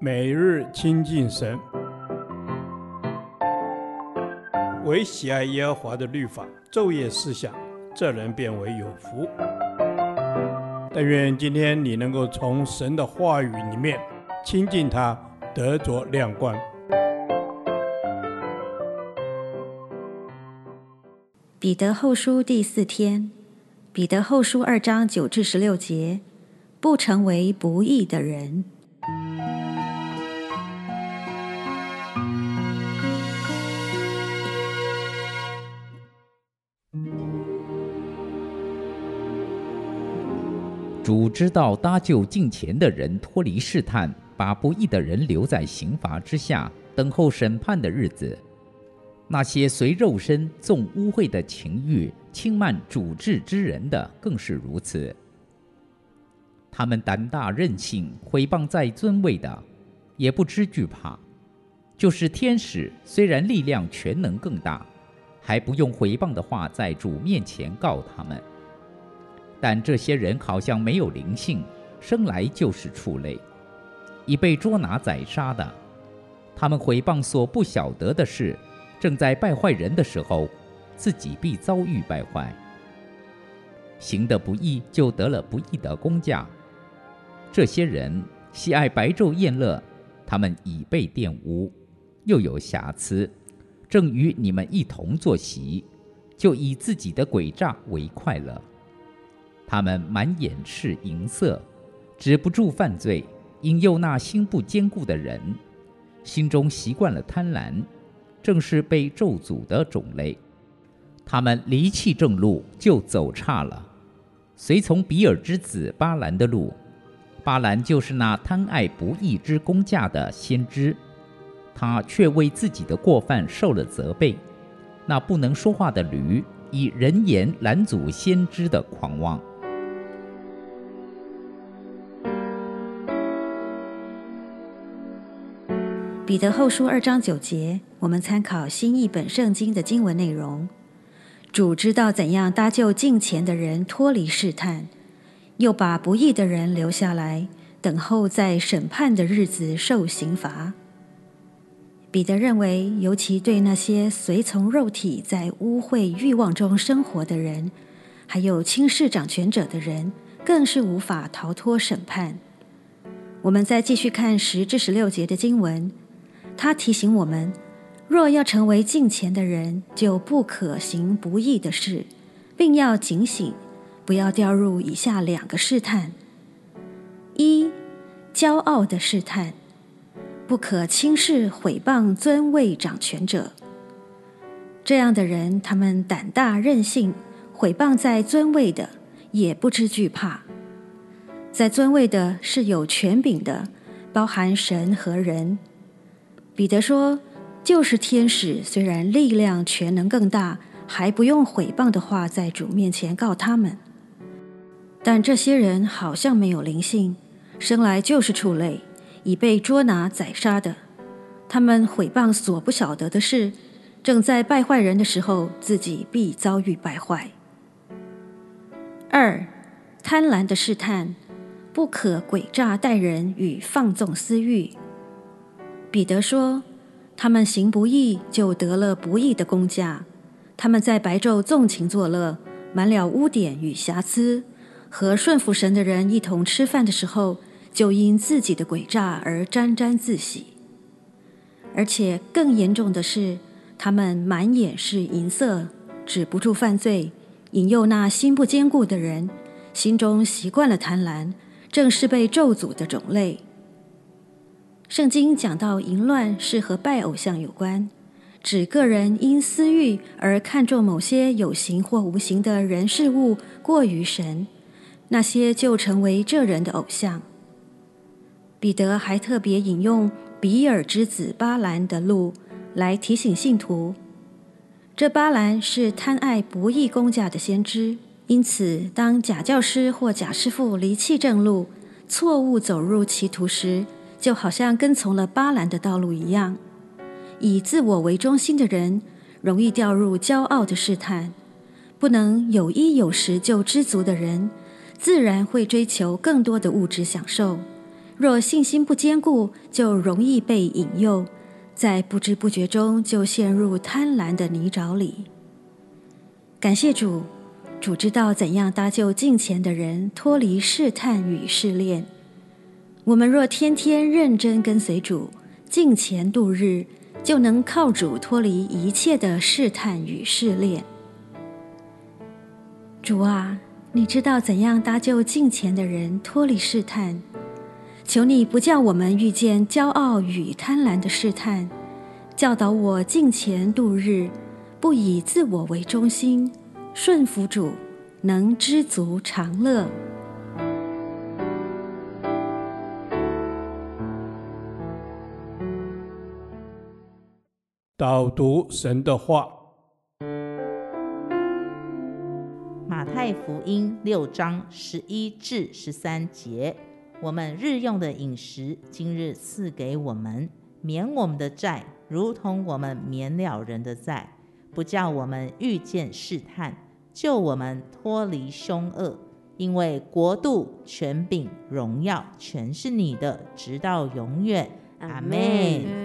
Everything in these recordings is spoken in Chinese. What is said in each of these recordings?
每日亲近神，唯喜爱耶和华的律法，昼夜思想，这人便为有福。但愿今天你能够从神的话语里面亲近他，得着亮光。彼得后书第四天，彼得后书二章九至十六节，不成为不义的人。主知道搭救近前的人脱离试探，把不义的人留在刑罚之下，等候审判的日子。那些随肉身纵污秽的情欲，轻慢主治之人的，更是如此。他们胆大任性，毁谤在尊位的，也不知惧怕。就是天使，虽然力量权能更大，还不用毁谤的话在主面前告他们。但这些人好像没有灵性，生来就是畜类，已被捉拿宰杀的。他们毁谤所不晓得的事。正在败坏人的时候，自己必遭遇败坏。行的不义，就得了不义的工价。这些人喜爱白昼宴乐，他们已被玷污，又有瑕疵，正与你们一同坐席，就以自己的诡诈为快乐。他们满眼是淫色，止不住犯罪，引诱那心不坚固的人，心中习惯了贪婪。正是被咒诅的种类，他们离弃正路，就走岔了，随从比尔之子巴兰的路。巴兰就是那贪爱不义之工价的先知，他却为自己的过犯受了责备。那不能说话的驴，以人言拦阻先知的狂妄。彼得后书二章九节，我们参考新译本圣经的经文内容。主知道怎样搭救近前的人脱离试探，又把不义的人留下来，等候在审判的日子受刑罚。彼得认为，尤其对那些随从肉体在污秽欲望中生活的人，还有轻视掌权者的人，更是无法逃脱审判。我们再继续看十至十六节的经文。他提醒我们，若要成为敬虔的人，就不可行不义的事，并要警醒，不要掉入以下两个试探：一、骄傲的试探，不可轻视毁谤尊位掌权者。这样的人，他们胆大任性，毁谤在尊位的，也不知惧怕。在尊位的是有权柄的，包含神和人。彼得说：“就是天使，虽然力量权能更大，还不用毁谤的话在主面前告他们。但这些人好像没有灵性，生来就是畜类，已被捉拿宰杀的。他们毁谤所不晓得的事，正在败坏人的时候，自己必遭遇败坏。二，贪婪的试探，不可诡诈待人与放纵私欲。”彼得说：“他们行不义，就得了不义的工价。他们在白昼纵情作乐，满了污点与瑕疵。和顺服神的人一同吃饭的时候，就因自己的诡诈而沾沾自喜。而且更严重的是，他们满眼是淫色，止不住犯罪，引诱那心不坚固的人，心中习惯了贪婪，正是被咒诅的种类。”圣经讲到淫乱是和拜偶像有关，指个人因私欲而看重某些有形或无形的人事物过于神，那些就成为这人的偶像。彼得还特别引用比尔之子巴兰的路来提醒信徒，这巴兰是贪爱不义工价的先知，因此当假教师或假师傅离弃正路，错误走入歧途时，就好像跟从了巴兰的道路一样，以自我为中心的人容易掉入骄傲的试探，不能有衣有食就知足的人，自然会追求更多的物质享受，若信心不坚固，就容易被引诱，在不知不觉中就陷入贪婪的泥沼里。感谢主，主知道怎样搭救近前的人脱离试探与试炼。我们若天天认真跟随主，敬虔度日，就能靠主脱离一切的试探与试炼。主啊，你知道怎样搭救敬虔的人脱离试探，求你不叫我们遇见骄傲与贪婪的试探，教导我敬虔度日，不以自我为中心，顺服主，能知足常乐。导读神的话，马太福音六章十一至十三节：我们日用的饮食，今日赐给我们，免我们的债，如同我们免了人的债，不叫我们遇见试探，救我们脱离凶恶。因为国度、权柄、荣耀，全是你的，直到永远。阿门。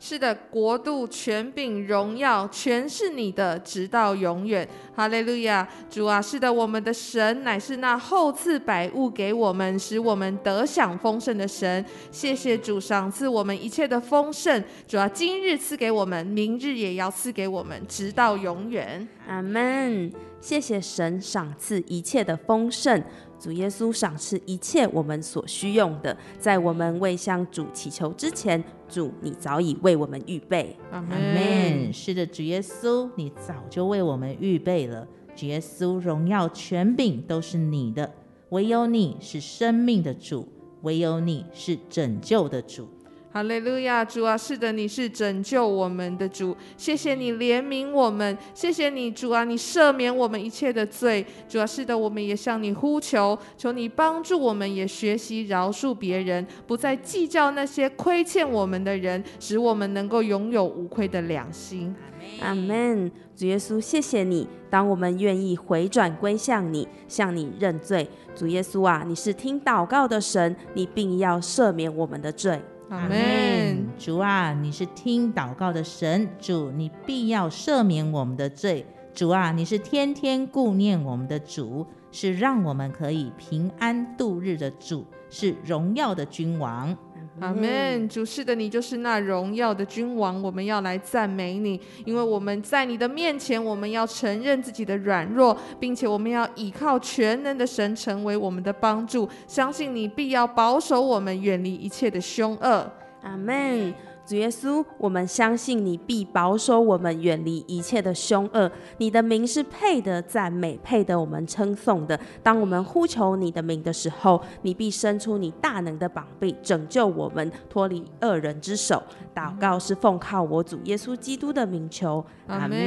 是的，国度、权柄、荣耀，全是你的，直到永远。哈利路亚，主啊，是的，我们的神乃是那厚赐百物给我们，使我们得享丰盛的神。谢谢主赏赐我们一切的丰盛。主啊，今日赐给我们，明日也要赐给我们，直到永远。阿门。谢谢神赏赐一切的丰盛。主耶稣赏赐一切我们所需用的，在我们未向主祈求之前，主你早已为我们预备。阿门。是的，主耶稣，你早就为我们预备了。主耶稣，荣耀权柄都是你的，唯有你是生命的主，唯有你是拯救的主。哈利路亚，主啊，是的，你是拯救我们的主，谢谢你怜悯我们，谢谢你，主啊，你赦免我们一切的罪，主啊，是的，我们也向你呼求，求你帮助我们，也学习饶恕别人，不再计较那些亏欠我们的人，使我们能够拥有无愧的良心。阿门。主耶稣，谢谢你，当我们愿意回转归向你，向你认罪，主耶稣啊，你是听祷告的神，你并要赦免我们的罪。阿门，主啊，你是听祷告的神，主，你必要赦免我们的罪。主啊，你是天天顾念我们的主，是让我们可以平安度日的主，是荣耀的君王。阿门，主是的，你就是那荣耀的君王，我们要来赞美你，因为我们在你的面前，我们要承认自己的软弱，并且我们要倚靠全能的神成为我们的帮助，相信你必要保守我们远离一切的凶恶。阿门。主耶稣，我们相信你必保守我们远离一切的凶恶。你的名是配得赞美、配得我们称颂的。当我们呼求你的名的时候，你必伸出你大能的膀臂，拯救我们脱离恶人之手。祷告是奉靠我主耶稣基督的名求。阿门。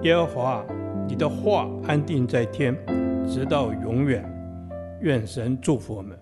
耶和华，你的话安定在天，直到永远。愿神祝福我们。